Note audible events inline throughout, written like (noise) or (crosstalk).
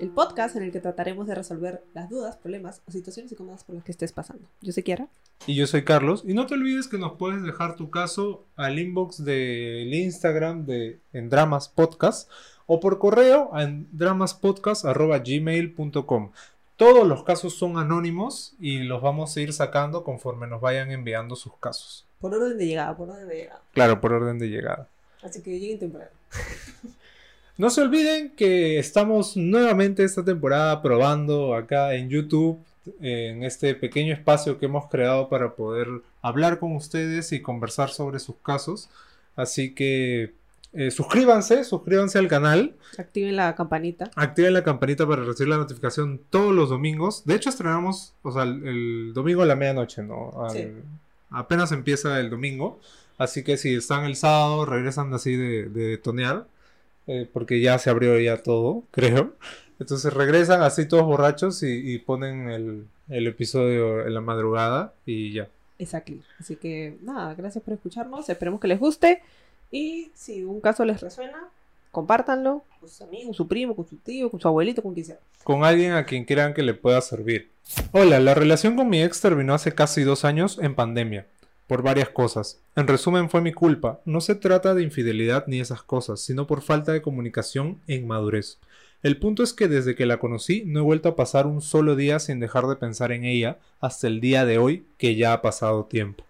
el podcast en el que trataremos de resolver las dudas, problemas o situaciones incómodas por las que estés pasando. Yo soy Kiara. Y yo soy Carlos. Y no te olvides que nos puedes dejar tu caso al inbox del Instagram de En Dramas Podcast o por correo en dramaspodcast.gmail.com. Todos los casos son anónimos y los vamos a ir sacando conforme nos vayan enviando sus casos. Por orden de llegada, por orden de llegada. Claro, por orden de llegada. Así que lleguen temprano. (laughs) No se olviden que estamos nuevamente esta temporada probando acá en YouTube, en este pequeño espacio que hemos creado para poder hablar con ustedes y conversar sobre sus casos. Así que eh, suscríbanse, suscríbanse al canal. Activen la campanita. Activen la campanita para recibir la notificación todos los domingos. De hecho, estrenamos, o sea, el, el domingo a la medianoche, ¿no? Al- Sí. Apenas empieza el domingo. Así que si están el sábado, regresan así de, de tonear. Eh, porque ya se abrió ya todo, (laughs) creo. Entonces regresan así todos borrachos y, y ponen el, el episodio en la madrugada y ya. Exacto. Así que nada, gracias por escucharnos. Esperemos que les guste. Y si un caso les resuena, compártanlo con sus amigos, con su primo, con su tío, con su abuelito, con quien sea. con alguien a quien crean que le pueda servir. Hola, la relación con mi ex terminó hace casi dos años en pandemia, por varias cosas. En resumen, fue mi culpa. No se trata de infidelidad ni esas cosas, sino por falta de comunicación e inmadurez. El punto es que desde que la conocí no he vuelto a pasar un solo día sin dejar de pensar en ella hasta el día de hoy que ya ha pasado tiempo.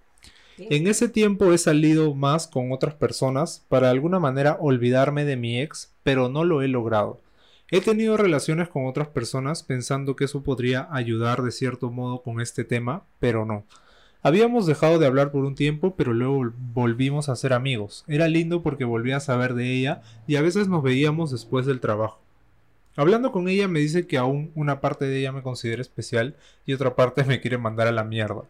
En ese tiempo he salido más con otras personas para de alguna manera olvidarme de mi ex, pero no lo he logrado. He tenido relaciones con otras personas pensando que eso podría ayudar de cierto modo con este tema, pero no. Habíamos dejado de hablar por un tiempo, pero luego vol- volvimos a ser amigos. Era lindo porque volvía a saber de ella y a veces nos veíamos después del trabajo. Hablando con ella me dice que aún una parte de ella me considera especial y otra parte me quiere mandar a la mierda.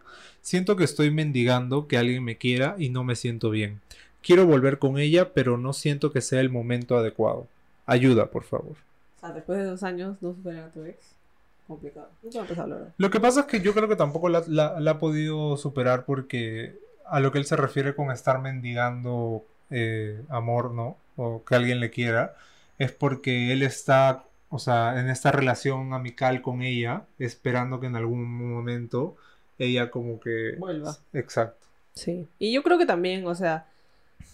Siento que estoy mendigando que alguien me quiera y no me siento bien. Quiero volver con ella, pero no siento que sea el momento adecuado. Ayuda, por favor. O sea, después de dos años no superar a tu ex. Complicado. Lo que pasa es que yo creo que tampoco la, la- la ha podido superar porque a lo que él se refiere con estar mendigando eh, amor, ¿no? O que alguien le quiera, es porque él está, o sea, en esta relación amical con ella, esperando que en algún momento ella como que... Vuelva. Exacto. Sí. Y yo creo que también, o sea,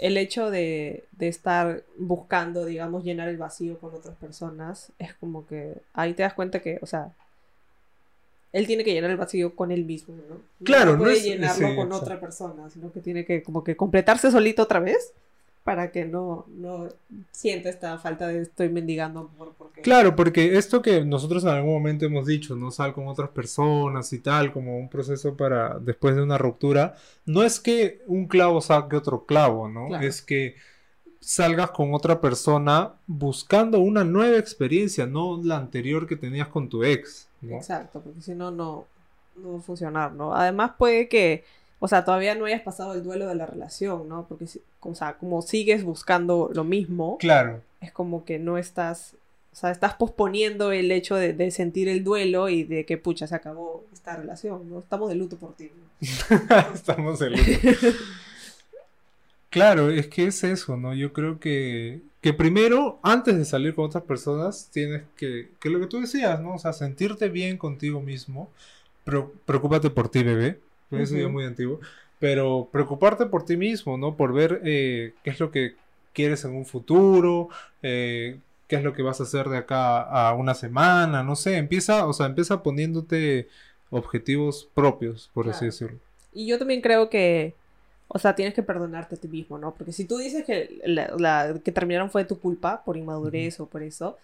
el hecho de, de estar buscando, digamos, llenar el vacío con otras personas, es como que ahí te das cuenta que, o sea, él tiene que llenar el vacío con él mismo, ¿no? No Claro, no puede llenarlo sí, con otra persona, sino que tiene que como que completarse solito otra vez para que no, no sienta esta falta de estoy mendigando amor porque... Claro, porque esto que nosotros en algún momento hemos dicho, no sal con otras personas y tal, como un proceso para después de una ruptura, no es que un clavo saque otro clavo, ¿no? Claro. Es que salgas con otra persona buscando una nueva experiencia, no la anterior que tenías con tu ex, ¿no? Exacto, porque si no, no, no va a funcionar, ¿no? Además puede que, o sea, todavía no hayas pasado el duelo de la relación, ¿no? Porque, o sea, como sigues buscando lo mismo, Claro, es como que no estás, o sea, estás posponiendo el hecho de, de sentir el duelo y de que, pucha, se acabó esta relación, ¿no? Estamos de luto por ti. ¿no? (laughs) estamos en luto. Claro, es que es eso, ¿no? Yo creo que, que primero, antes de salir con otras personas, tienes que, que lo que tú decías, ¿no? O sea, sentirte bien contigo mismo. Pro- preocúpate por ti, bebé. Eso ya es Ujú. muy antiguo. Pero preocuparte por ti mismo, ¿no? Por ver eh, qué es lo que quieres en un futuro, eh, qué es lo que vas a hacer de acá a una semana, no sé. Empieza, o sea, empieza poniéndote objetivos propios, por así decirlo. Y yo también creo que, o sea, tienes que perdonarte a ti mismo, ¿no? Porque si tú dices que la, la- que terminaron fue tu culpa por inmadurez o por eso,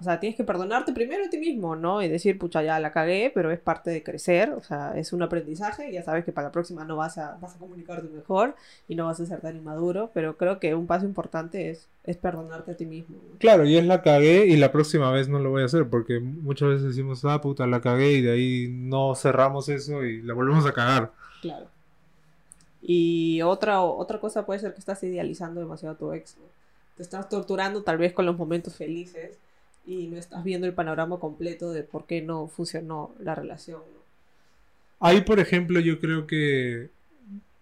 o sea, tienes que perdonarte primero a ti mismo, ¿no? Y decir, pucha, ya la cagué, pero es parte de crecer, o sea, es un aprendizaje, ya sabes que para la próxima no vas a, vas a comunicarte mejor y no vas a ser tan inmaduro, pero creo que un paso importante es, es perdonarte a ti mismo, ¿no? Claro, y es la cagué y la próxima vez no lo voy a hacer porque muchas veces decimos, ah, puta, la cagué y de ahí no cerramos eso y la volvemos a cagar. Claro. Y otra, otra cosa puede ser que estás idealizando demasiado a tu ex, ¿no? Te estás torturando tal vez con los momentos felices y no estás viendo el panorama completo de por qué no funcionó la relación. Ahí, por ejemplo, yo creo que,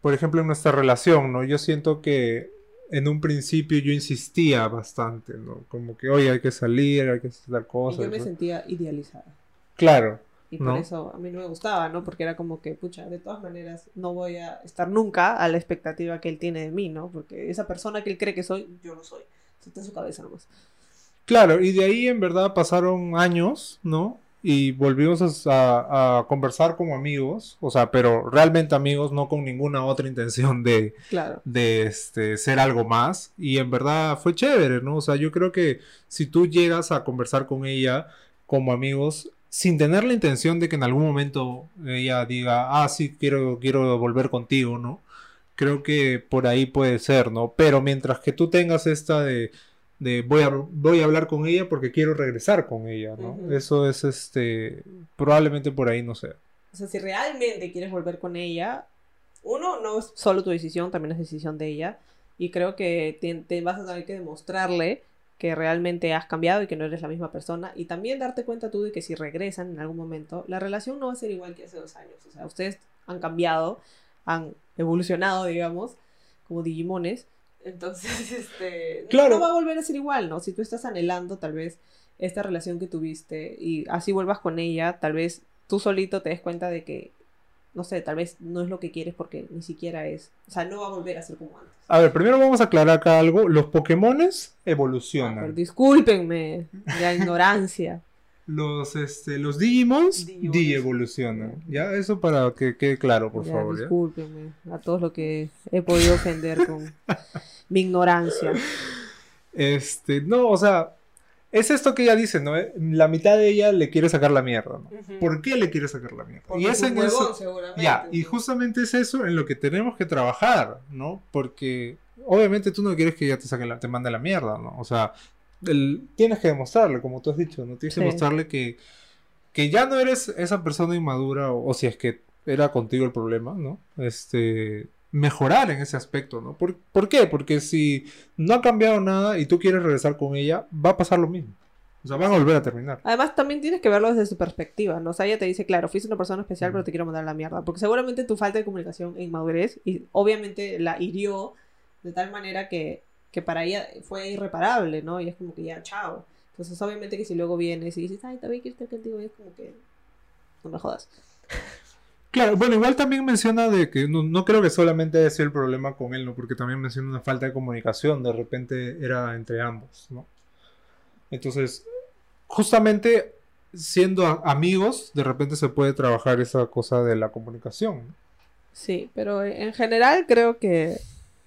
por ejemplo, en nuestra relación, ¿no? Yo siento que en un principio yo insistía bastante, ¿no? Como que, oye, hay que salir, hay que hacer tal Y cosa. yo me ¿no? sentía idealizada. Claro, Y por ¿No? eso a mí no me gustaba, ¿no? Porque era como que, pucha, de todas maneras no voy a estar nunca a la expectativa que él tiene de mí, ¿no? Porque esa persona que él cree que soy, yo no soy. Está en su cabeza nomás. Claro, y de ahí en verdad pasaron años, ¿no? Y volvimos a, conversar como amigos, o sea, pero realmente amigos, no con ninguna otra intención de, Claro. de este, ser algo más. Y en verdad fue chévere, ¿no? O sea, yo creo que si tú llegas a conversar con ella como amigos, sin tener la intención de que en algún momento ella diga, ah, sí, quiero, quiero volver contigo, ¿no? Creo que por ahí puede ser, ¿no? Pero mientras que tú tengas esta de, de voy a, voy a hablar con ella porque quiero regresar con ella, ¿no? Ujú. Eso es, este, probablemente por ahí, no sé. O sea, si realmente quieres volver con ella, uno, no es solo tu decisión, también es decisión de ella. Y creo que te, te vas a tener que demostrarle que realmente has cambiado y que no eres la misma persona. Y también darte cuenta tú de que si regresan en algún momento, la relación no va a ser igual que hace dos años. O sea, ustedes han cambiado, han evolucionado, digamos, como Digimones. Entonces, (laughs) este, no- Claro. no va a volver a ser igual, ¿no? Si tú estás anhelando tal vez esta relación que tuviste y así vuelvas con ella, tal vez tú solito te des cuenta de que, no sé, tal vez no es lo que quieres porque ni siquiera es, o sea, no va a volver a ser como antes. A ver, primero vamos a aclarar acá algo. Los Pokémones evolucionan. discúlpenme la ignorancia. Los, este, los Digimons Digimons. evolucionan. Ya, eso para que quede claro, por Ya, favor. ¿ya? discúlpenme a todos los que he podido ofender con (laughs) mi ignorancia. Este, no, o sea, es esto que ella dice, ¿no? Eh, La mitad de ella le quiere sacar la mierda, ¿no? ¿Por qué le quiere sacar la mierda? Porque y es en eso. huevón. Ya, y justamente es eso en lo que tenemos que trabajar, ¿no? Porque obviamente tú no quieres que ella te saque la, te mande la mierda, ¿no? O sea, el- tienes que demostrarle, como tú has dicho, ¿no? Tienes Sí. que mostrarle que, que ya no eres esa persona inmadura, o, o si es que era contigo el problema, ¿no? Este, mejorar en ese aspecto, ¿no? ¿Por, ¿Por qué? Porque si no ha cambiado nada y tú quieres regresar con ella, va a pasar lo mismo. O sea, van a volver a terminar. Además, también tienes que verlo desde su perspectiva, ¿no? O sea, ella te dice, claro, fuiste una persona especial, pero te quiero mandar a la mierda. Porque seguramente tu falta de comunicación e inmadurez, y obviamente la hirió de tal manera que, que para ella fue irreparable, ¿no? Y es como que ya, chao. Entonces, obviamente que si luego vienes y dices, ay, también quiero estar contigo, es como que, no me jodas. (laughs) Claro, bueno, igual también menciona de que no, no creo que solamente haya sido el problema con él, ¿no? Porque también menciona una falta de comunicación, de repente era entre ambos, ¿no? Entonces, justamente siendo amigos, de repente se puede trabajar esa cosa de la comunicación. ¿no? Sí, pero en general creo que,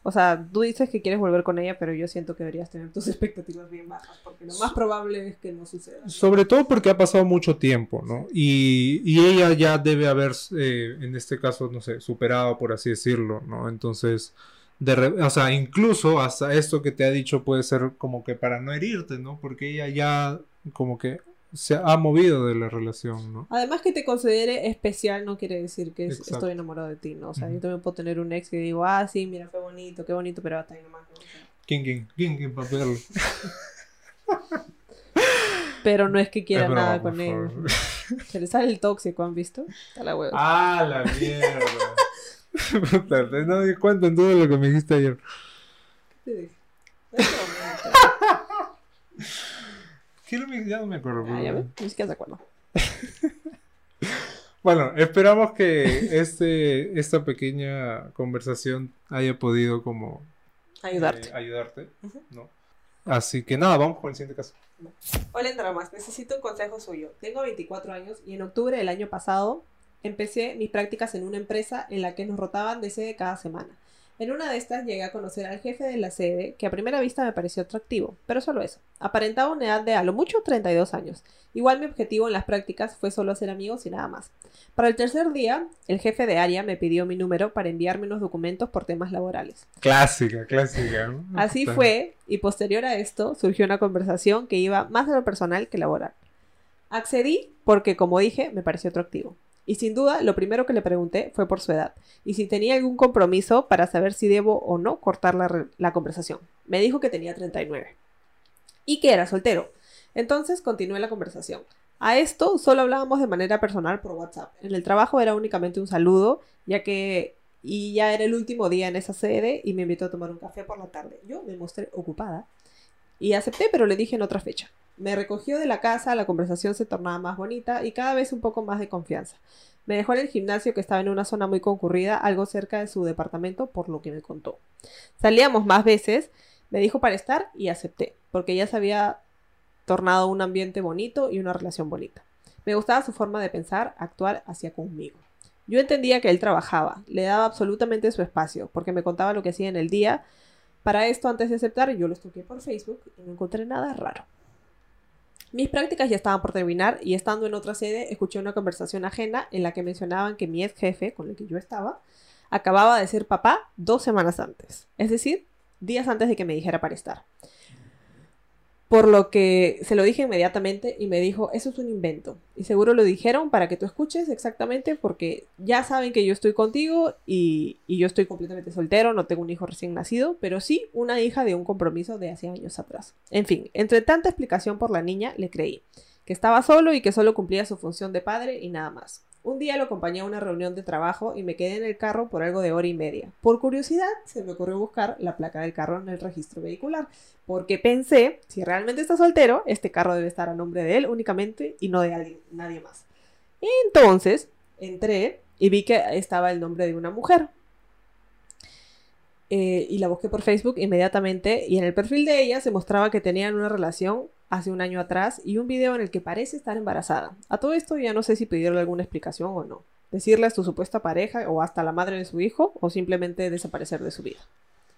o sea, tú dices que quieres volver con ella, pero yo siento que deberías tener tus (laughs) expectativas bien bajas, porque lo más probable es que no suceda. Sobre todo porque ha pasado mucho tiempo, ¿no? Y, y ella ya debe haber, eh, en este caso, no sé, superado, por así decirlo, ¿no? Entonces, de re- o sea, incluso hasta esto que te ha dicho puede ser como que para no herirte, ¿no? Porque ella ya como que se ha movido de la relación, ¿no? Además que te considere especial no quiere decir que Exacto. estoy enamorado de ti, ¿no? O sea, yo también puedo tener un ex que digo, ah, sí, mira, fue bonito, qué bonito, pero hasta ahí nomás, ¿Quién, quién, quién, quién para pegarlo? (laughs) pero no es que quiera Es nada con él. (laughs) Se le sale el tóxico, ¿han visto? A la hueva. ¡Ah, la mierda! (laughs) No di cuenta en todo lo que me dijiste ayer. ¿Qué te dije? ¿Qué lo me- ya no me acuerdo. Ah, ya ves, ni siquiera se acuerda. (laughs) Bueno, esperamos que este, esta pequeña conversación haya podido como Ayudarte. eh, ayudarte. ¿no? Así que nada, vamos con el siguiente caso. Hola Dramas, necesito un consejo suyo. Tengo 24 años y en octubre del año pasado empecé mis prácticas en una empresa en la que nos rotaban de sede cada semana. En una de estas llegué a conocer al jefe de la sede, que a primera vista me pareció atractivo, pero solo eso. Aparentaba una edad de a lo mucho 32 años. Igual mi objetivo en las prácticas fue solo hacer amigos y nada más. Para el tercer día, el jefe de área me pidió mi número para enviarme unos documentos por temas laborales. Clásica, clásica. Así fue, y posterior a esto surgió una conversación que iba más de lo personal que laboral. Accedí porque, como dije, me pareció atractivo. Y sin duda, lo primero que le pregunté fue por su edad y si tenía algún compromiso para saber si debo o no cortar la, conversación. Me dijo que tenía 39 y que era soltero. Entonces continué la conversación. A esto solo hablábamos de manera personal por WhatsApp. En el trabajo era únicamente un saludo, ya que y ya era el último día en esa sede y me invitó a tomar un café por la tarde. Yo me mostré ocupada y acepté, pero le dije en otra fecha. Me recogió de la casa, la conversación se tornaba más bonita y cada vez un poco más de confianza. Me dejó en el gimnasio que estaba en una zona muy concurrida, algo cerca de su departamento, por lo que me contó. Salíamos más veces, me dijo para estar y acepté, porque ya se había tornado un ambiente bonito y una relación bonita. Me gustaba su forma de pensar, actuar hacia conmigo. Yo entendía que él trabajaba, le daba absolutamente su espacio, porque me contaba lo que hacía en el día. Para esto, antes de aceptar, yo lo toqué por Facebook y no encontré nada raro. Mis prácticas ya estaban por terminar y estando en otra sede escuché una conversación ajena en la que mencionaban que mi ex jefe, con el que yo estaba, acababa de ser papá dos semanas antes, es decir, días antes de que me dijera para estar. Por lo que se lo dije inmediatamente y me dijo, eso es un invento. Y seguro lo dijeron para que tú escuches exactamente porque ya saben que yo estoy contigo y, yo estoy completamente soltero, no tengo un hijo recién nacido, pero sí una hija de un compromiso de hace años atrás. En fin, entre tanta explicación por la niña, le creí que estaba solo y que solo cumplía su función de padre y nada más. Un día lo acompañé a una reunión de trabajo y me quedé en el carro por algo de hora y media. Por curiosidad, se me ocurrió buscar la placa del carro en el registro vehicular, porque pensé, si realmente está soltero, este carro debe estar a nombre de él únicamente y no de alguien, nadie más. Entonces, entré y vi que estaba el nombre de una mujer. Eh, y la busqué por Facebook inmediatamente y en el perfil de ella se mostraba que tenían una relación hace un año atrás y un video en el que parece estar embarazada. A todo esto ya no sé si pedirle alguna explicación o no. Decirle a su supuesta pareja o hasta la madre de su hijo o simplemente desaparecer de su vida.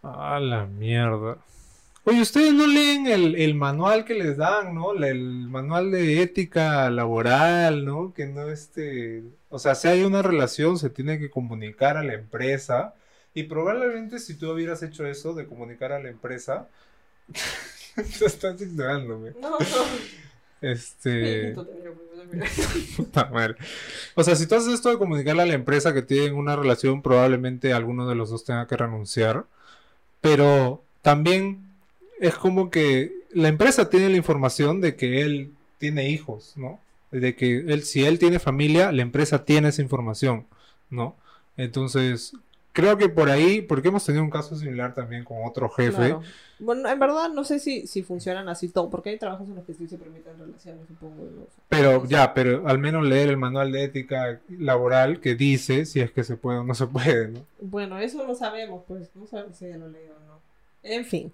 A la mierda. Oye, ustedes no leen el, el, manual que les dan, ¿no? El manual de ética laboral, ¿no? Que no este... O sea, si hay una relación, se tiene que comunicar a la empresa. Y probablemente si tú hubieras hecho eso de comunicar a la empresa, (laughs) estás ignorándome. No, no. Este. (laughs) (laughs) Puta madre. O sea, si tú haces esto de comunicarle a la empresa que tienen una relación, probablemente alguno de los dos tenga que renunciar. Pero también es como que la empresa tiene la información de que él tiene hijos, ¿no? De que él, si él tiene familia, la empresa tiene esa información, ¿no? Entonces, creo que por ahí, porque hemos tenido un caso similar también con otro jefe. Claro. Bueno, en verdad no sé si, si funcionan así todo, porque hay trabajos en los que sí se permiten relaciones, supongo. Pero ya, pero al menos leer el manual de ética laboral que dice si es que se puede o no se puede, ¿no? Bueno, eso lo sabemos, pues no sabemos si ya lo leí o no. En fin.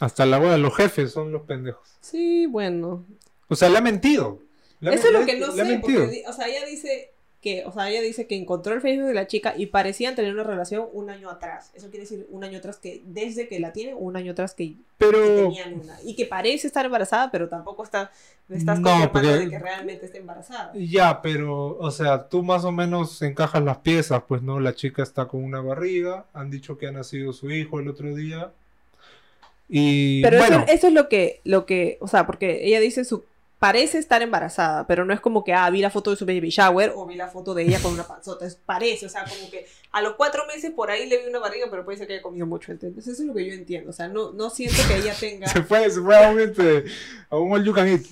Hasta la boda, los jefes son los pendejos. Sí, bueno. O sea, le ha mentido. Le ha Eso es lo que no sé, porque, o sea, ella dice que, o sea, ella dice que encontró el Facebook de la chica y parecían tener una relación un año atrás. Eso quiere decir un año atrás que, desde que la tiene, un año atrás que, que Pero, tenían una. Y que parece estar embarazada, pero tampoco está, estás No, porque- de que realmente está embarazada. ya, pero, o sea, tú más o menos encajas las piezas, pues, ¿no? La chica está con una barriga, han dicho que ha nacido su hijo el otro día. Y Pero bueno, eso, eso es lo que, lo que, o sea, porque ella dice su parece estar embarazada, pero no es como que, ah, vi la foto de su baby shower o vi la foto de ella con una panzota, es parece, o sea, como que a los cuatro meses por ahí le vi una barriga, pero puede ser que haya comido mucho, ¿entiendes? Eso es lo que yo entiendo, o sea, no, no siento que ella tenga... (laughs) se fue, se fue a un, este, a un all you can eat.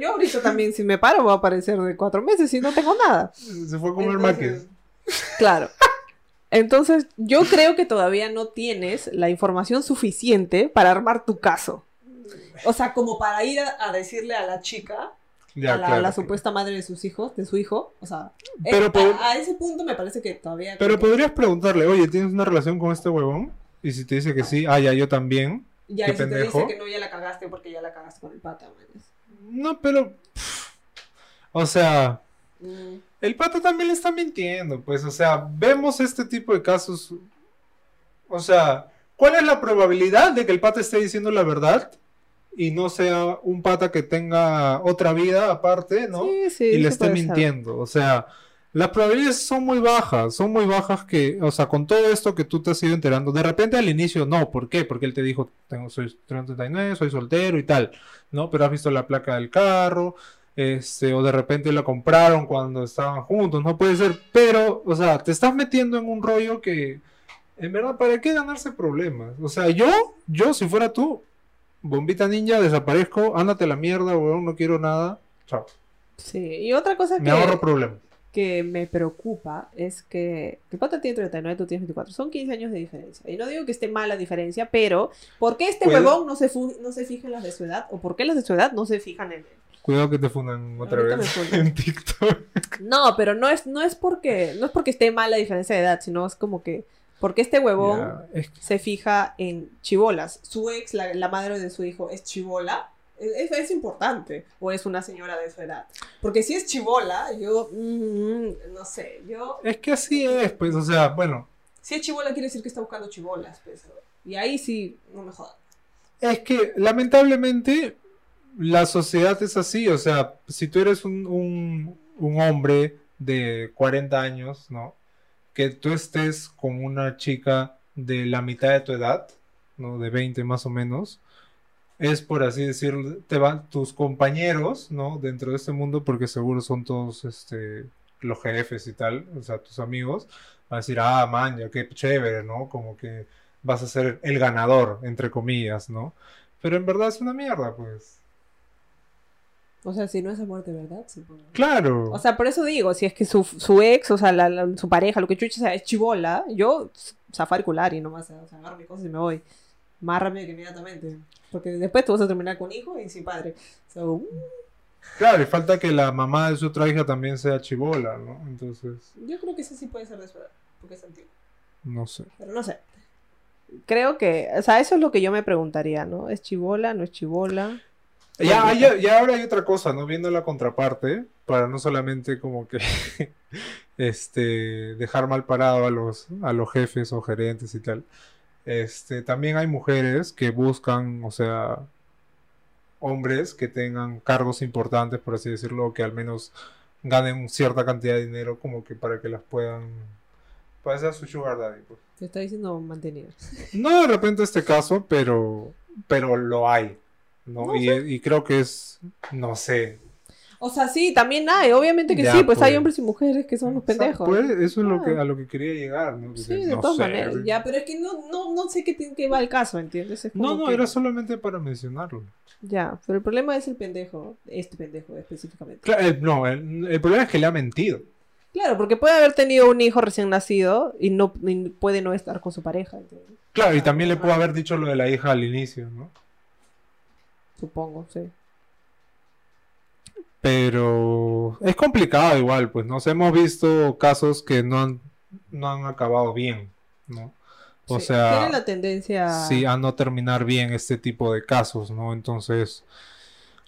Yo ahorita también, si me paro, voy a aparecer de cuatro meses y no tengo nada. Se fue a comer Entonces. Claro. Entonces, yo creo que todavía no tienes la información suficiente para armar tu caso. O sea, como para ir a, a decirle a la chica, Ya, a la, claro. la supuesta madre de sus hijos, de su hijo, o sea, eh, Pero a- pod- a, ese punto me parece que todavía... Pero que podrías preguntarle, oye, ¿tienes una relación con este huevón? Y si te dice que sí, ah, ya, yo también. ya y si te dice que no, ya la cagaste porque ya la cagaste con el pata, manes. No, pero... pff, O sea, Mm, el pato también le está mintiendo, pues, o sea, vemos este tipo de casos. O sea, ¿cuál es la probabilidad de que el pata esté diciendo la verdad y no sea un pata que tenga otra vida aparte, ¿no? Sí, sí, y le esté ser. mintiendo. O sea, las probabilidades son muy bajas, son muy bajas que, o sea, con todo esto que tú te has ido enterando, de repente al inicio no, ¿por qué? Porque él te dijo, tengo, soy 39, soy soltero y tal, ¿no? Pero has visto la placa del carro, este, o de repente la compraron cuando estaban juntos, no puede ser, pero, o sea, te estás metiendo en un rollo que, en verdad, ¿para qué ganarse problemas? O sea, yo, yo, si fuera tú, bombita ninja, desaparezco, ándate a la mierda, weón, no quiero nada, chao, Sí, y otra cosa me que, ahorro problemas. que me preocupa es que el pata tiene 39, tú tienes 24. Son 15 años de diferencia. Y no digo que esté mal la diferencia, pero ¿por qué este huevón no se, fu- no se fija en las de su edad? ¿O por qué las de su edad no se fijan en él? Cuidado que te fundan otra Ahorita vez me (laughs) en TikTok. No, pero no es, no es porque no es porque esté mal la diferencia de edad, sino es como que porque este huevón Ya, es se fija en chivolas. Su ex, la, la madre de su hijo, es chivola. Es, es importante. O es una señora de su edad. Porque si es chivola, yo mm, no sé, yo es que así es, pues, o sea, bueno, si es chivola quiere decir que está buscando chivolas, pues. Y ahí sí, no me jodan. Es que lamentablemente la sociedad es así, o sea, si tú eres un, un- un hombre de 40 años, ¿no? Que tú estés con una chica de la mitad de tu edad, ¿no? De 20 más o menos, es por así decirlo, te van tus compañeros, ¿no? Dentro de este mundo, porque seguro son todos, este, los jefes y tal, o sea, tus amigos, van a decir, ah, man, ya qué chévere, ¿no? Como que vas a ser el ganador, entre comillas, ¿no? Pero en verdad es una mierda, pues. O sea, si no es amor de verdad, supongo. Claro. O sea, por eso digo, si es que su, su ex, o sea, la- la- su pareja, lo que chucha sea, es chivola, yo zafar y nomás, o sea, agarro mis cosas y me voy. Más rápido que inmediatamente. Porque después tú vas a terminar con hijo y sin padre. So, uh, Claro, y falta que la mamá de su otra hija también sea chivola, ¿no? Entonces, yo creo que ese sí puede ser de su edad, porque es antiguo. no sé. Pero no sé. Creo que, o sea, eso es lo que yo me preguntaría, ¿no? ¿Es chivola? ¿No es chivola? Ya, ya, ya ahora hay otra cosa, ¿no? Viendo la contraparte, para no solamente como que (laughs) este dejar mal parado a los, a los jefes o gerentes y tal. Este, también hay mujeres que buscan, o sea, hombres que tengan cargos importantes, por así decirlo, o que al menos ganen cierta cantidad de dinero como que para que las puedan para ser su sugar daddy, pues. Te está diciendo mantenida. No de repente este caso, pero pero lo hay, ¿no? No y, y creo que es, no sé. O sea, sí, también hay, obviamente que Ya, sí, pues hay pues. hombres y mujeres que son los pendejos. pues, eso es lo que, Ah. a lo que quería llegar, ¿no? Que Sí, de no todas sé, maneras. Ya, pero es que no, no, no sé qué, tiene- qué va el caso, ¿entiendes? Es No, como no, que- era solamente para mencionarlo. Ya, pero el problema es el pendejo, este pendejo específicamente. Claro, el- no, el, el problema es que le ha mentido. Claro, porque puede haber tenido un hijo recién nacido y no y puede no estar con su pareja. Claro, y también le pudo haber dicho lo de la hija al inicio, ¿no? Supongo, sí. Pero es complicado igual, pues, ¿no? O sea, hemos visto casos que no han, no han acabado bien, ¿no? O Sí, sea, Tiene la tendencia... sí, a no terminar bien este tipo de casos, ¿no? Entonces,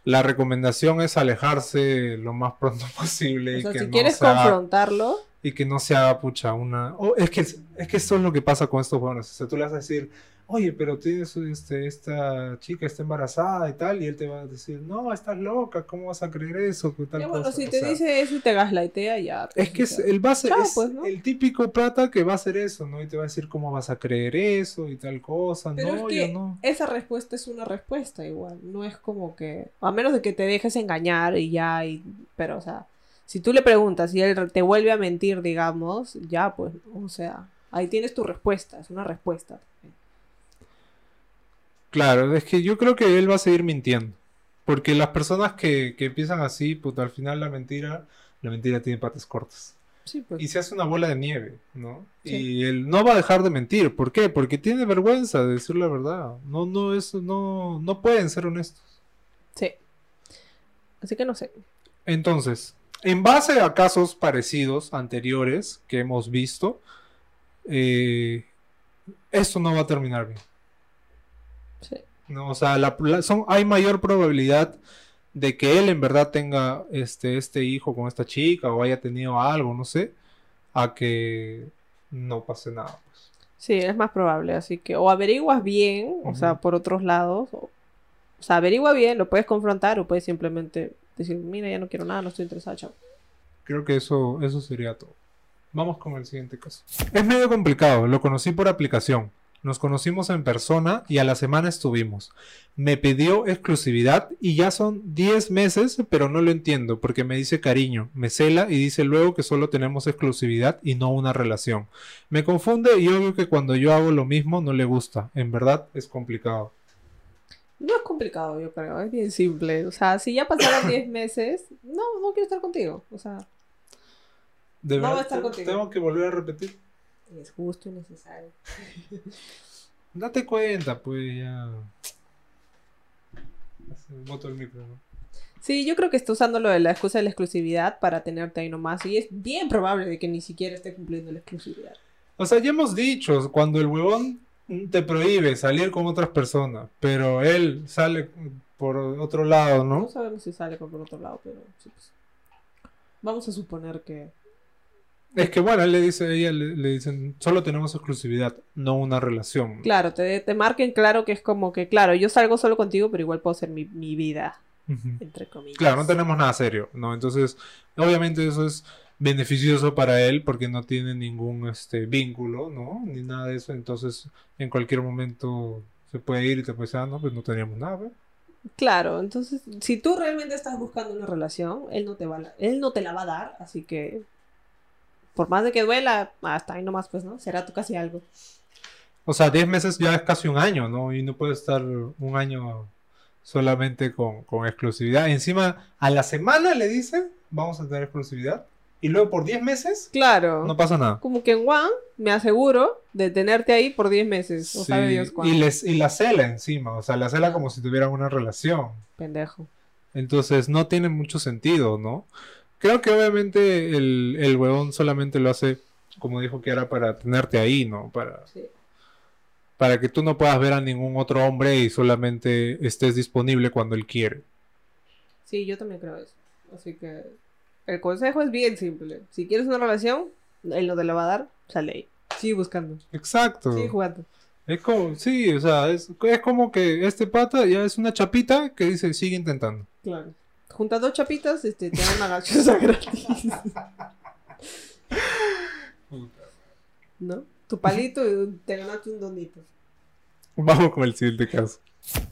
la recomendación es alejarse lo más pronto (laughs) posible O y sea, que si no quieres confrontarlo, y que no se haga pucha una... oh, es, que, es que esto es lo que pasa con estos jóvenes. O sea, tú le vas a decir, oye, pero tienes este, esta chica está embarazada y tal, y él te va a decir, no, estás loca, ¿cómo vas a creer eso? ¿Qué tal bueno, cosa?". si O te sea, dice eso y te gaslightea, ya. pues, Es que o es, el, va a ser- Chao, es pues, ¿no? el típico plata que va a hacer eso, ¿no? Y te va a decir cómo vas a creer eso y tal cosa. Pero no, es no. esa respuesta es una respuesta igual, no es como que, a menos de que te dejes engañar y ya, y, pero o sea, si tú le preguntas y él te vuelve a mentir, digamos, ya pues, o sea, ahí tienes tu respuesta, es una respuesta. Claro, es que yo creo que él va a seguir mintiendo. Porque las personas que, que empiezan así, pues al final la mentira, la mentira tiene patas cortas. Sí, pues. y se hace una bola de nieve, ¿no? Sí. Y él no va a dejar de mentir. ¿Por qué? Porque tiene vergüenza de decir la verdad. No, no, eso no, no pueden ser honestos. Sí. Así que no sé. Entonces, en base a casos parecidos anteriores que hemos visto, eh, esto no va a terminar bien. Sí. ¿no? O sea, la- la- son, hay mayor probabilidad de que él en verdad tenga este, este hijo con esta chica o haya tenido algo, no sé, a que no pase nada. pues. Sí, es más probable, así que o averiguas bien, o sea, por otros lados, o, o sea, averigua bien, lo puedes confrontar o puedes simplemente decir, mira, ya no quiero nada, no estoy interesada, chao. Creo que eso, eso sería todo. Vamos con el siguiente caso. Es medio complicado, lo conocí por aplicación. Nos conocimos en persona y a la semana estuvimos. Me pidió exclusividad y ya son 10 meses, pero no lo entiendo porque me dice cariño, me cela y dice luego que solo tenemos exclusividad y no una relación. Me confunde y obvio que cuando yo hago lo mismo no le gusta. En verdad es complicado. No es complicado, yo creo, es bien simple. O sea, si ya pasaron 10 (coughs) meses, no, no quiero estar contigo. O sea, De No va a estar contigo. Tengo que volver a repetir. Es justo y necesario. (laughs) Date cuenta, pues ya. Boto el micro, ¿no? Sí, yo creo que está usando lo de la excusa de la exclusividad para tenerte ahí nomás. Y es bien probable de que ni siquiera esté cumpliendo la exclusividad. O sea, ya hemos dicho, cuando el huevón te prohíbe salir con otras personas, pero él sale por otro lado, No ¿no? sabemos si sale por otro lado, pero sí, pues. Vamos a suponer que. Es que bueno, él le dice, ella le, le dicen, solo tenemos exclusividad, no una relación. Claro, te, te marquen claro que es como que, claro, yo salgo solo contigo, pero igual puedo ser mi, mi vida, entre comillas. Claro, no tenemos nada serio, ¿no? Entonces, obviamente eso es beneficioso para él porque no tiene ningún este vínculo, ¿no? Ni nada de eso. Entonces, en cualquier momento se puede ir y te puede decir, ah, no, pues no teníamos nada, ¿ve? Claro, entonces, si tú realmente estás buscando una relación, él no te va a la- él no te la va a dar, así que por más de que duela, hasta ahí nomás, pues, ¿no? Será tú casi algo. O sea, 10 meses ya es casi un año, ¿no? Y no puede estar un año solamente con, con exclusividad. Encima, a la semana le dicen, vamos a tener exclusividad. Y luego por 10 meses, Claro. no pasa nada. Como que en One me aseguro de tenerte ahí por 10 meses. O Sí, sabe Dios y, les, y la cela encima, o sea, la cela como si tuvieran una relación. Pendejo. Entonces no tiene mucho sentido, ¿no? Creo que obviamente el, el huevón solamente lo hace, como dijo que era para tenerte ahí, ¿no? Para, Sí. para que tú no puedas ver a ningún otro hombre y solamente estés disponible cuando él quiere. Sí, yo también creo eso. Así que el consejo es bien simple. Si quieres una relación, él no te la va a dar, sale ahí. Sigue buscando. Exacto. Sigue jugando. Es como, sí, o sea, es, es como que este pata ya es una chapita que dice, sigue intentando. Claro. Junta dos chapitas, este, te dan una gachosa (laughs) gratis. ¿No? Tu palito y te ganaste un donito. (laughs) Vamos con el siguiente caso.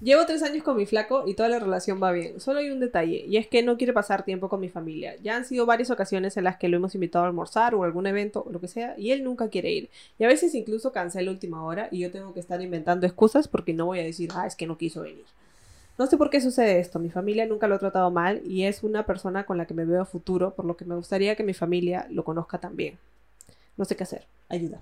Llevo tres años con mi flaco y toda la relación va bien. Solo hay un detalle, y es que no quiere pasar tiempo con mi familia. Ya han sido varias ocasiones en las que lo hemos invitado a almorzar o algún evento o lo que sea, y él nunca quiere ir. Y a veces incluso cancela última hora y yo tengo que estar inventando excusas porque no voy a decir, ah, es que no quiso venir. No sé por qué sucede esto. Mi familia nunca lo ha tratado mal y es una persona con la que me veo a futuro, por lo que me gustaría que mi familia lo conozca también. No sé qué hacer. Ayuda.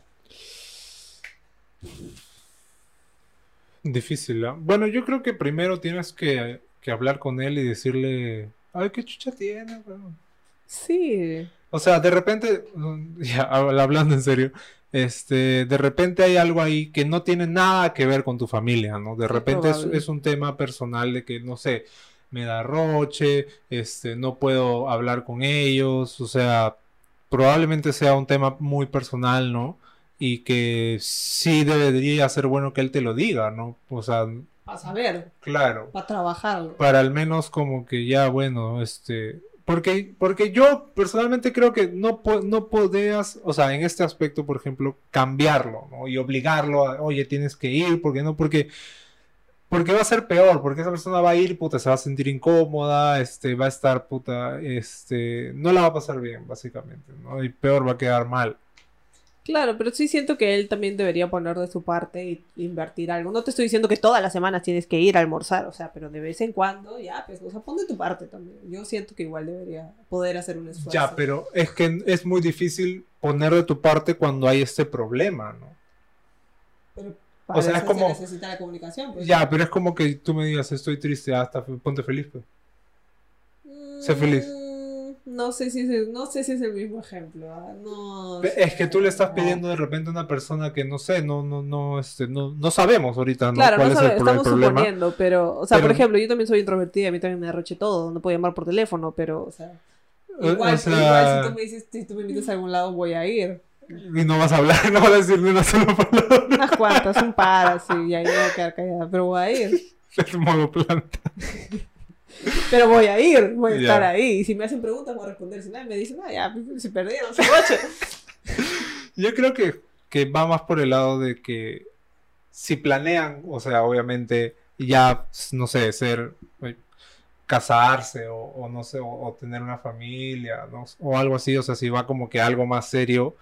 Difícil, ¿ah? Bueno, yo creo que primero tienes que, que hablar con él y decirle, ay, qué chucha tiene, weón?". Sí. O sea, de repente, mm, (laughs) ya hab- hablando en serio, este, de repente hay algo ahí que no tiene nada que ver con tu familia, ¿no? De repente es, es un tema personal de que, no sé, me da roche, este, no puedo hablar con ellos, o sea, probablemente sea un tema muy personal, ¿no? Y que sí debería ser bueno que él te lo diga, ¿no? O sea, A saber, claro para trabajar. para al menos como que ya, bueno, este... Porque, porque yo personalmente creo que no, no podías, o sea, en este aspecto, por ejemplo, cambiarlo, ¿no? Y obligarlo a, oye, tienes que ir, porque no, porque, porque va a ser peor, porque esa persona va a ir, puta, se va a sentir incómoda, este, va a estar, puta, este, no la va a pasar bien, básicamente, ¿no? Y peor va a quedar mal. Claro, pero sí siento que él también debería poner de su parte y invertir algo. No te estoy diciendo que todas las semanas tienes que ir a almorzar, o sea, pero de vez en cuando, ya, pues, o sea, pon de tu parte también. Yo siento que igual debería poder hacer un esfuerzo. Ya, pero es que es muy difícil poner de tu parte cuando hay este problema, ¿no? Pero o sea, para es eso se como- necesita la comunicación, pues. Ya, pero es como que tú me digas, estoy triste, hasta ponte feliz, pues. sé feliz. No sé si es el, no sé si es el mismo ejemplo. ah, No, Es que tú le estás pidiendo de repente a una persona que no sé, no, no, no, este, no, no sabemos ahorita, ¿no? Claro, ¿Cuál no es el, estamos problema? suponiendo, pero, o sea, por ejemplo, yo también soy introvertida, a mí también me derroche todo, no puedo llamar por teléfono, pero, o sea, O- igual, o sea- igual si tú me dices, si tú me invitas a algún lado, voy a ir. Y no vas a hablar, (laughs) no vas a decir ni una sola palabra. Unas cuantas, un par, así, y ahí me voy a quedar callada, pero voy a ir. (laughs) Es modo planta. (laughs) Pero voy a ir, voy a Ya. estar ahí. Y si me hacen preguntas, voy a responder. Si nadie me dice, no, ya, se perdieron su noche. (laughs) Yo creo que, que va más por el lado de que si planean, o sea, obviamente ya, no sé, ser, eh, casarse o, o no sé, o, o tener una familia, ¿no? O algo así, o sea, si va como que algo más serio,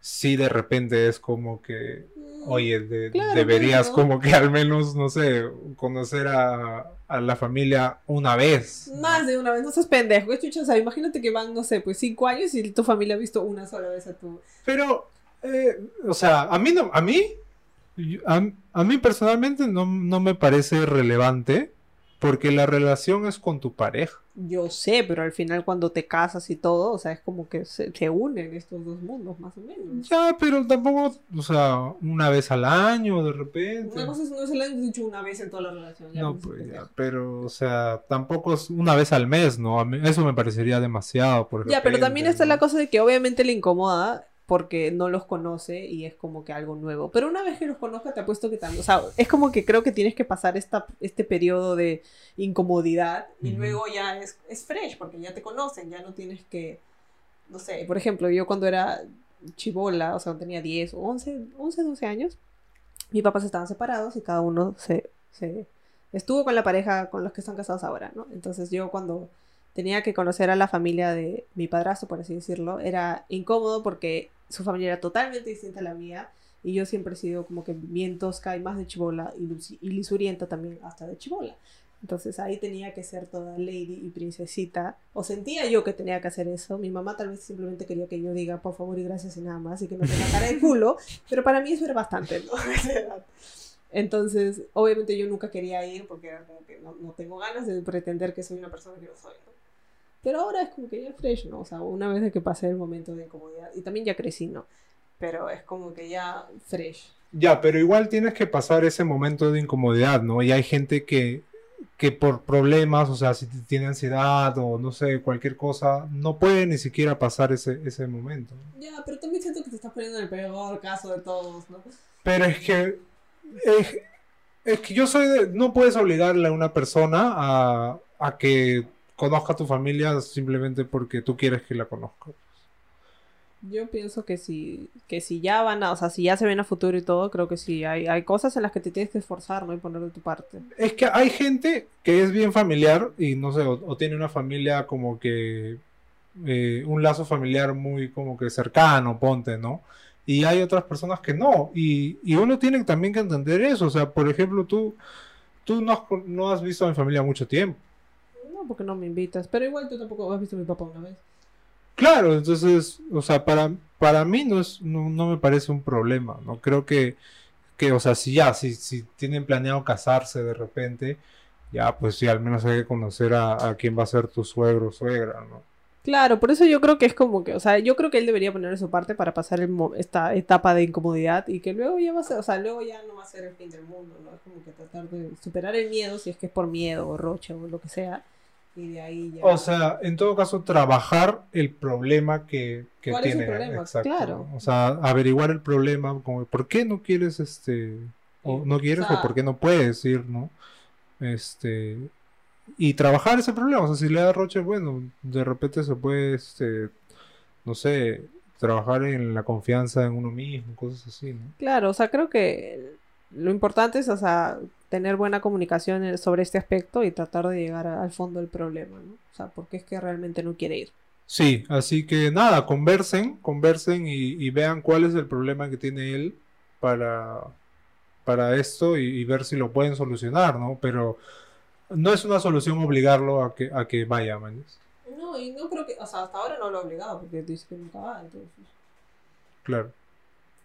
sí de repente es como que, oye, de- Claro, deberías como que al menos, no sé, conocer a, a la familia una vez. Más de una vez, no seas pendejo. ¿qué chucha? O sea, imagínate que van, no sé, pues cinco años y tu familia ha visto una sola vez a tu. Pero, eh, o sea, a mí no, a mí, a, a mí personalmente no, no me parece relevante porque la relación es con tu pareja. Yo sé, pero al final cuando te casas y todo, o sea, es como que se, se unen estos dos mundos, más o menos. Ya, pero tampoco, o sea, una vez al año de repente. Una cosa es no es el año dicho una vez en toda la relación. ya No, pues ya, pero, o sea, tampoco es una vez al mes, ¿no? A mí- eso me parecería demasiado, por Ya, pero repente, también está ¿no? la cosa de que obviamente le incomoda porque no los conoce y es como que algo nuevo. Pero una vez que los conozca, te apuesto que también. O sea, es como que creo que tienes que pasar esta, este periodo de incomodidad y luego ya es, es fresh porque ya te conocen, ya no tienes que. No sé, por ejemplo, yo cuando era chivola, o sea, tenía 10 o 11, 11, 12 años, mis papás estaban separados y cada uno se, se estuvo con la pareja con los que están casados ahora, ¿no? Entonces yo cuando tenía que conocer a la familia de mi padrastro, por así decirlo, era incómodo porque su familia era totalmente distinta a la mía y yo siempre he sido como que bien tosca y más de chivola y, y lisurienta también hasta de chivola. Entonces ahí tenía que ser toda lady y princesita, o sentía yo que tenía que hacer eso. Mi mamá tal vez simplemente quería que yo diga por favor y gracias y nada más y que no tenga cara de culo, pero para mí eso era bastante, ¿no? (laughs) Entonces, obviamente yo nunca quería ir porque no, no tengo ganas de pretender que soy una persona que no soy, ¿no? Pero ahora es como que ya fresh, ¿no? O sea, una vez que pasé el momento de incomodidad, y también ya crecí, ¿no? Pero es como que ya fresh. Ya, pero igual tienes que pasar ese momento de incomodidad, ¿no? Y hay gente que, que por problemas, o sea, si tiene ansiedad o no sé, cualquier cosa, no puede ni siquiera pasar ese, ese momento. ¿no? Ya, pero también siento que te estás poniendo en el peor caso de todos, ¿no? Pero es que, es, es que yo soy de, no puedes obligarle a una persona a, a que conozca a tu familia simplemente porque tú quieres que la conozca. Yo pienso que si, que si ya van a, o sea, si ya se ven a futuro y todo, creo que sí, hay, hay cosas en las que te tienes que esforzar, ¿no? Y poner de tu parte. Es que hay gente que es bien familiar y no sé, o, o tiene una familia como que eh, un lazo familiar muy como que cercano, ponte, ¿no? Y hay otras personas que no. Y, y uno tiene también que entender eso. O sea, por ejemplo, tú, tú no has, no has visto a mi familia mucho tiempo. No, porque no me invitas, pero igual tú tampoco has visto a mi papá una vez. Claro, entonces, o sea, para, para mí no, es, no, no me parece un problema, ¿no? Creo que, que o sea, si ya, si, si tienen planeado casarse de repente, ya, pues sí, al menos hay que conocer a, a quién va a ser tu suegro o suegra, ¿no? Claro, por eso yo creo que es como que, o sea, yo creo que él debería poner su parte para pasar el esta etapa de incomodidad y que luego ya va a ser, o sea, luego ya no va a ser el fin del mundo, ¿no? Es como que tratar de superar el miedo, si es que es por miedo o roche o lo que sea, y de ahí ya. O sea, en todo caso, trabajar el problema que, que ¿Cuál es el tiene. problema? Exacto. Claro. O sea, averiguar el problema, como, ¿por qué no quieres, este, o no quieres, o sea- o por qué no puedes ir, ¿no? Este, y trabajar ese problema. O sea, si le da roche, bueno, de repente se puede, este, no sé, trabajar en la confianza en uno mismo, cosas así, ¿no? Claro, o sea, creo que lo importante es, o sea, tener buena comunicación en- sobre este aspecto y tratar de llegar a- al fondo del problema, ¿no? O sea, porque es que realmente no quiere ir. Sí, así que nada, conversen, conversen y, y vean cuál es el problema que tiene él para, para esto y, y ver si lo pueden solucionar, ¿no? Pero no es una solución obligarlo a que, a que vaya, man. No, y no creo que, o sea, hasta ahora no lo he obligado porque dice que nunca va, entonces. Claro.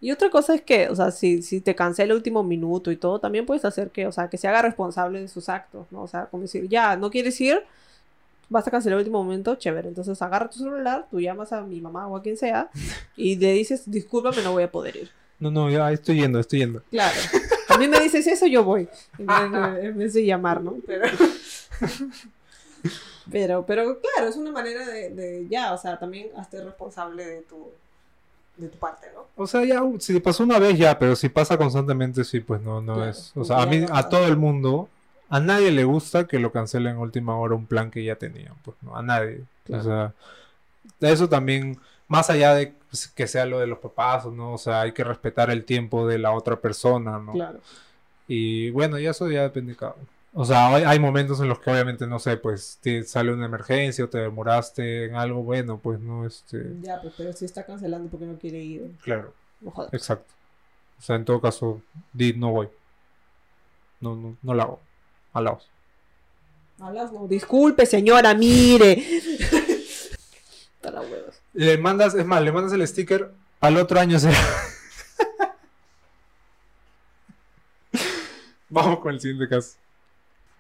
Y otra cosa es que, o sea, si, si te cancela el último minuto y todo, también puedes hacer que, o sea, que se haga responsable de sus actos, ¿no? O sea, como decir, ya, no quieres ir, vas a cancelar el último momento, chévere. Entonces agarra tu celular, tú llamas a mi mamá o a quien sea (laughs) y le dices, discúlpame, no voy a poder ir. No, no, ya estoy yendo, estoy yendo. Claro. A mí me dices eso, yo voy. En vez de, (laughs) en vez de llamar, ¿no? Pero, (laughs) pero, pero claro, es una manera de, de ya, o sea, también hazte responsable de tu, de tu parte, ¿no? O sea, ya, si pasó una vez ya, pero si pasa constantemente, sí, pues no, no Claro, es. O sea, a mí, no- a todo el mundo, a nadie le gusta que lo cancelen a última hora un plan que ya tenían, pues no, a nadie. Claro. O sea, eso también, más allá de que sea lo de los papás, ¿no? O sea, hay que respetar el tiempo de la otra persona, ¿no? Claro. Y bueno, ya eso ya depende de cada uno. O sea, hay, momentos en los que obviamente, no sé, pues te sale una emergencia o te demoraste en algo, bueno, pues no, este, Ya, pues, pero si está cancelando porque no quiere ir, claro. no jodas. Exacto. O sea, en todo caso, di no voy. No, no, no la hago. Alaos. Hablas, no, disculpe, señora, mire. (laughs) Está la huevos. Le mandas, es más, le mandas el sticker al otro año será. (laughs) Vamos con el siguiente caso.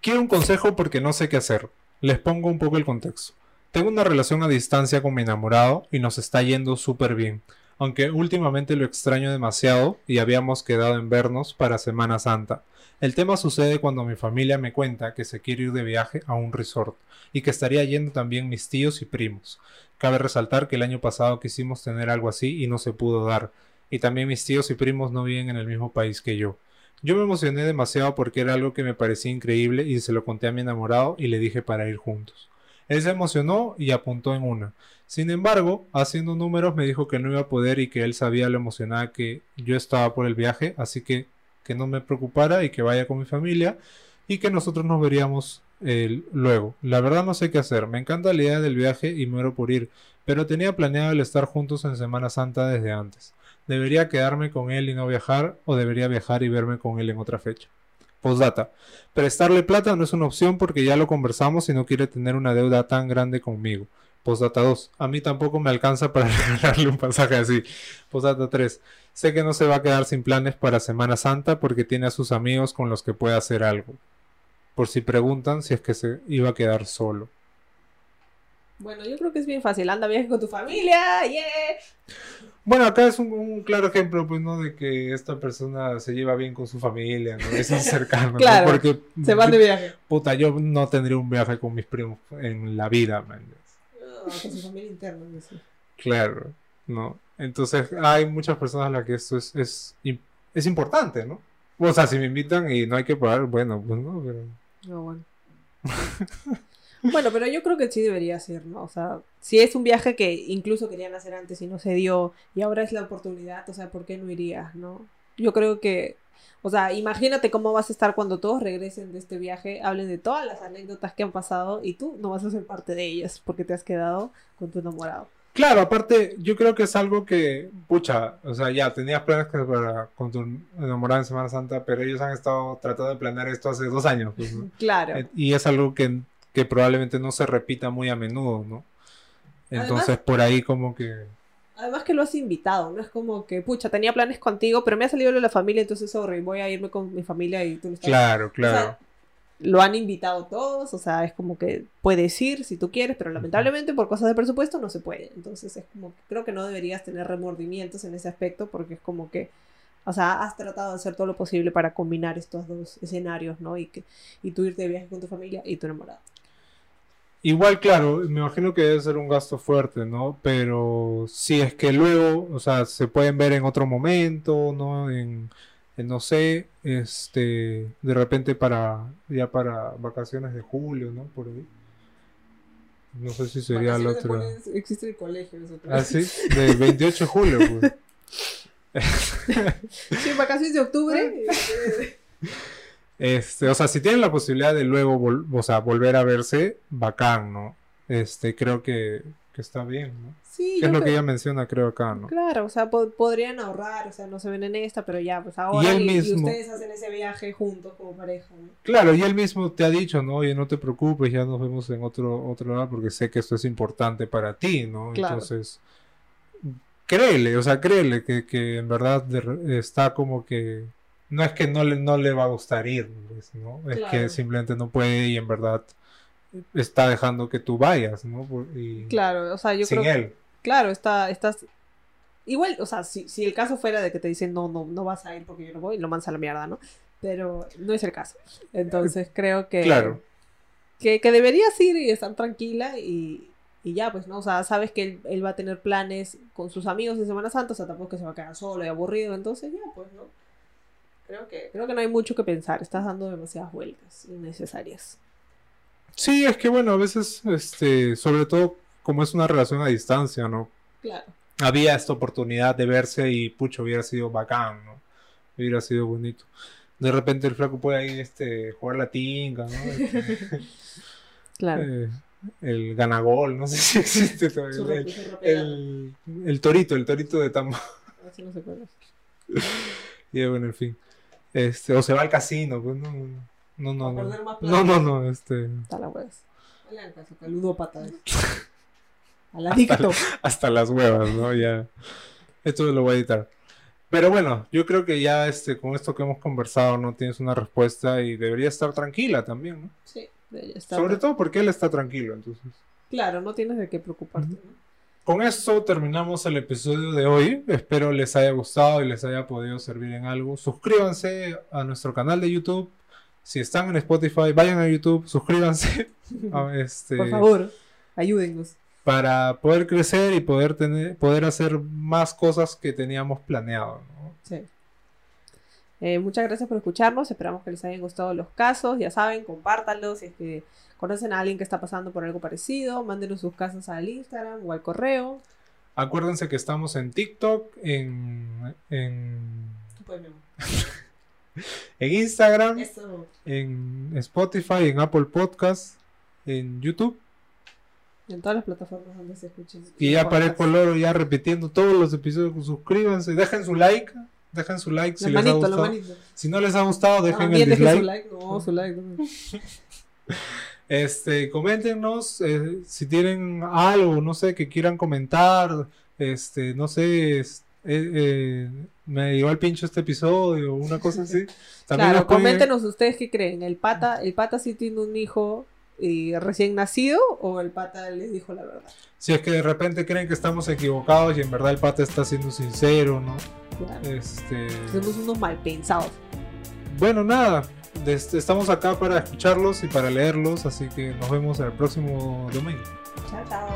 Quiero un consejo porque no sé qué hacer. Les pongo un poco el contexto. Tengo una relación a distancia con mi enamorado y nos está yendo súper bien. Aunque últimamente lo extraño demasiado y habíamos quedado en vernos para Semana Santa. El tema sucede cuando mi familia me cuenta que se quiere ir de viaje a un resort y que estaría yendo también mis tíos y primos. Cabe resaltar que el año pasado quisimos tener algo así y no se pudo dar, y también mis tíos y primos no viven en el mismo país que yo. Yo me emocioné demasiado porque era algo que me parecía increíble y se lo conté a mi enamorado y le dije para ir juntos. Él se emocionó y apuntó en una. Sin embargo, haciendo números me dijo que no iba a poder y que él sabía lo emocionada que yo estaba por el viaje, así que que no me preocupara y que vaya con mi familia y que nosotros nos veríamos eh, luego. La verdad no sé qué hacer. Me encanta la idea del viaje y muero por ir, pero tenía planeado el estar juntos en Semana Santa desde antes. ¿Debería quedarme con él y no viajar o debería viajar y verme con él en otra fecha? Postdata. Prestarle plata no es una opción porque ya lo conversamos y no quiere tener una deuda tan grande conmigo. Postdata 2. A mí tampoco me alcanza para (laughs) regalarle un pasaje así. Postdata 3. Sé que no se va a quedar sin planes para Semana Santa porque tiene a sus amigos con los que puede hacer algo. Por si preguntan si es que se iba a quedar solo. Bueno, yo creo que es bien fácil. Anda viaje con tu familia, yeah. Bueno, acá es un, un claro ejemplo, pues, ¿no? De que esta persona se lleva bien con su familia, ¿no? Es (laughs) cercano, Claro, ¿no? Porque, Se van de viaje. puta, yo no tendría un viaje con mis primos en la vida, man. No, con su familia interna, no sé. Claro, ¿no? Entonces, hay muchas personas a las que esto es, es, es importante, ¿no? O sea, si me invitan y no hay que pagar, bueno, pues no, pero... No, bueno. (laughs) bueno, pero yo creo que sí debería ser, ¿no? O sea, si es un viaje que incluso querían hacer antes y no se dio, y ahora es la oportunidad, o sea, ¿por qué no irías, no? Yo creo que, o sea, imagínate cómo vas a estar cuando todos regresen de este viaje, hablen de todas las anécdotas que han pasado y tú no vas a ser parte de ellas porque te has quedado con tu enamorado. Claro, aparte, yo creo que es algo que, pucha, o sea, ya tenías planes que para con tu enamorada en Semana Santa, pero ellos han estado tratando de planear esto hace dos años, pues, ¿no? (laughs) Claro. Y es algo que, que probablemente no se repita muy a menudo, ¿no? Entonces, Además- por ahí como que... Además que lo has invitado, no es como que, pucha, tenía planes contigo, pero me ha salido lo de la familia, entonces, sorry, voy a irme con mi familia y tú no estás. Claro, O claro. sea, lo han invitado todos, o sea, es como que puedes ir si tú quieres, pero lamentablemente por cosas de presupuesto no se puede. Entonces es como que creo que no deberías tener remordimientos en ese aspecto porque es como que, o sea, has tratado de hacer todo lo posible para combinar estos dos escenarios, ¿no? Y que y tú irte de viaje con tu familia y tu enamorado. Igual, claro, me imagino que debe ser un gasto fuerte, ¿no? Pero si es que luego, o sea, se pueden ver en otro momento, ¿no? En, en, no sé, este, de repente para, ya para vacaciones de julio, ¿no? Por ahí. No sé si sería el otro. Existe el colegio. eso. Ah, sí, del 28 de julio, pues. (laughs) Sí, vacaciones de octubre. (laughs) Este, o sea, si tienen la posibilidad de luego, vol- o sea, volver a verse, bacán, ¿no? Este, creo que, que está bien, ¿no? Sí, Que es lo que ella menciona, creo, acá, ¿no? Claro, o sea, po- podrían ahorrar, o sea, no se ven en esta, pero ya, pues ahora y, y mismo. ustedes hacen ese viaje juntos como pareja, ¿no? Claro, y él mismo te ha dicho, ¿no? Oye, no te preocupes, ya nos vemos en otro, otro lado porque sé que esto es importante para ti, ¿no? Claro. Entonces, créele, o sea, créele que, que en verdad está como que... No es que no le, no le va a gustar ir, pues, ¿no? Es Claro. que simplemente no puede y en verdad está dejando que tú vayas, ¿no? Y Claro, o sea, yo sin creo él. claro, está, estás igual, o sea, si, si el caso fuera de que te dicen no, no, no vas a ir porque yo no voy, lo mandas a la mierda, ¿no? Pero no es el caso. Entonces creo que, Claro. que, que deberías ir y estar tranquila y, y ya, pues, ¿no? O sea, sabes que él, él va a tener planes con sus amigos de Semana Santa, o sea, tampoco que se va a quedar solo y aburrido, entonces ya, pues, ¿no? Creo que, creo que no hay mucho que pensar, estás dando demasiadas vueltas innecesarias. Sí, es que bueno, a veces, este, sobre todo como es una relación a distancia, ¿no? Claro. había esta oportunidad de verse y pucho hubiera sido bacán, ¿no? Hubiera sido bonito. De repente el flaco puede ahí este, jugar la tinga, ¿no? (laughs) Claro. Eh, el ganagol, no sé (laughs) si existe todavía. El, el- el torito, el torito de Tambo. Así no se acuerda. (laughs) Y bueno, en fin. Este, o se va al casino, pues no. No, no, no. No, no, no, este. Está la huevas. Ludópata. Al adicto. Hasta las huevas, ¿no? Ya. Esto lo voy a editar. Pero bueno, yo creo que ya este, con esto que hemos conversado no tienes una respuesta y debería estar tranquila también, ¿no? Sí, de- está Sobre todo porque él está tranquilo, entonces. Claro, no tienes de qué preocuparte. ¿no? Con esto terminamos el episodio de hoy. Espero les haya gustado y les haya podido servir en algo. Suscríbanse a nuestro canal de YouTube. Si están en Spotify, vayan a YouTube, suscríbanse. (laughs) a este, Por favor, ayúdennos. Para poder crecer y poder tener, poder hacer más cosas que teníamos planeado. ¿no? Sí. Eh, muchas gracias por escucharnos. Esperamos que les hayan gustado los casos. Ya saben, compártanlos. Si es que conocen a alguien que está pasando por algo parecido, mándenos sus casos al Instagram o al correo. Acuérdense que estamos en TikTok, en, en, (laughs) en Instagram, Eso. en Spotify, en Apple Podcast, en YouTube. En todas las plataformas donde se escuchen. Y ya parezco podcasts. loro ya repitiendo todos los episodios. Suscríbanse, dejen su like. Dejen su like si La les ha manito, la gustado. manito. Si no les ha gustado, dejen También el dejen su dislike. like. No, su like. no. (laughs) Este, coméntenos eh, si tienen algo, no sé, que quieran comentar. Este, no sé, es- eh, eh, me llegó al pincho este episodio, una cosa así. (laughs) También Claro, pueden- coméntenos ustedes qué creen. ¿El pata, el pata sí tiene un hijo eh, recién nacido o el pata les dijo la verdad? Si es que de repente creen que estamos equivocados y en verdad el pata está siendo sincero, ¿no? Claro. Este, Somos unos mal pensados. bueno, nada. Des- Estamos acá para escucharlos y para leerlos, así que nos vemos el próximo domingo. Chao, chao.